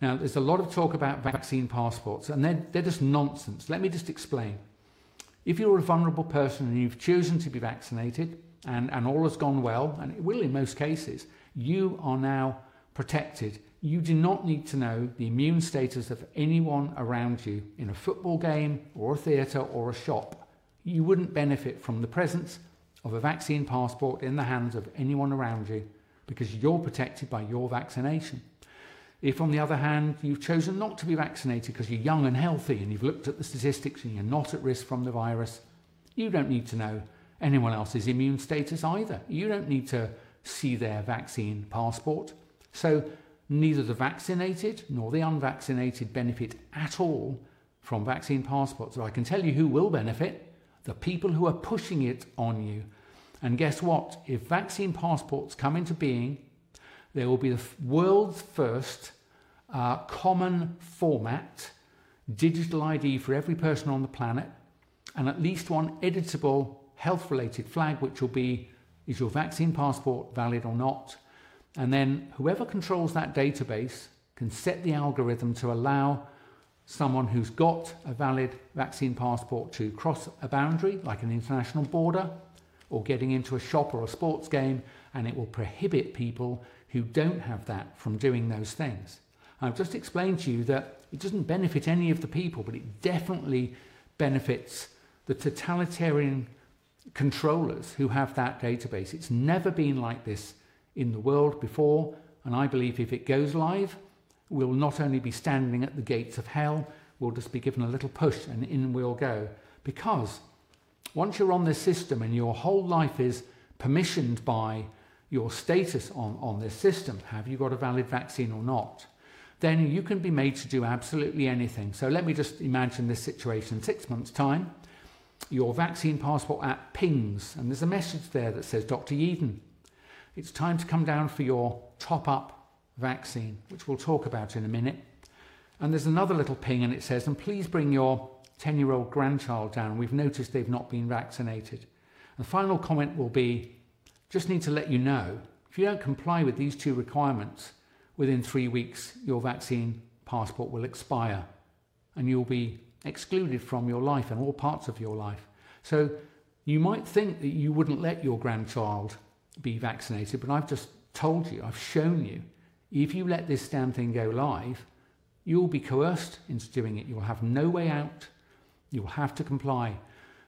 Now, there's a lot of talk about vaccine passports, and they're, they're just nonsense. Let me just explain. If you're a vulnerable person and you've chosen to be vaccinated and, and all has gone well, and it will in most cases, you are now protected. You do not need to know the immune status of anyone around you in a football game or a theatre or a shop. You wouldn't benefit from the presence of a vaccine passport in the hands of anyone around you because you're protected by your vaccination. If, on the other hand, you've chosen not to be vaccinated because you're young and healthy and you've looked at the statistics and you're not at risk from the virus, you don't need to know anyone else's immune status either. You don't need to see their vaccine passport. So, neither the vaccinated nor the unvaccinated benefit at all from vaccine passports. So, I can tell you who will benefit the people who are pushing it on you. And guess what? If vaccine passports come into being, there will be the world's first uh, common format digital ID for every person on the planet, and at least one editable health related flag, which will be is your vaccine passport valid or not? And then whoever controls that database can set the algorithm to allow someone who's got a valid vaccine passport to cross a boundary, like an international border, or getting into a shop or a sports game, and it will prohibit people who don't have that from doing those things. I've just explained to you that it doesn't benefit any of the people, but it definitely benefits the totalitarian controllers who have that database. It's never been like this in the world before, and I believe if it goes live, we'll not only be standing at the gates of hell, we'll just be given a little push and in we'll go. Because once you're on this system and your whole life is permissioned by your status on, on this system, have you got a valid vaccine or not, then you can be made to do absolutely anything. So let me just imagine this situation. Six months' time, your vaccine passport app pings, and there's a message there that says, Dr. Yeadon, it's time to come down for your top up vaccine, which we'll talk about in a minute. And there's another little ping, and it says, and please bring your 10 year old grandchild down. We've noticed they've not been vaccinated. The final comment will be, just need to let you know if you don't comply with these two requirements within three weeks, your vaccine passport will expire and you'll be excluded from your life and all parts of your life. So you might think that you wouldn't let your grandchild be vaccinated, but I've just told you, I've shown you, if you let this damn thing go live, you'll be coerced into doing it. You'll have no way out. You'll have to comply.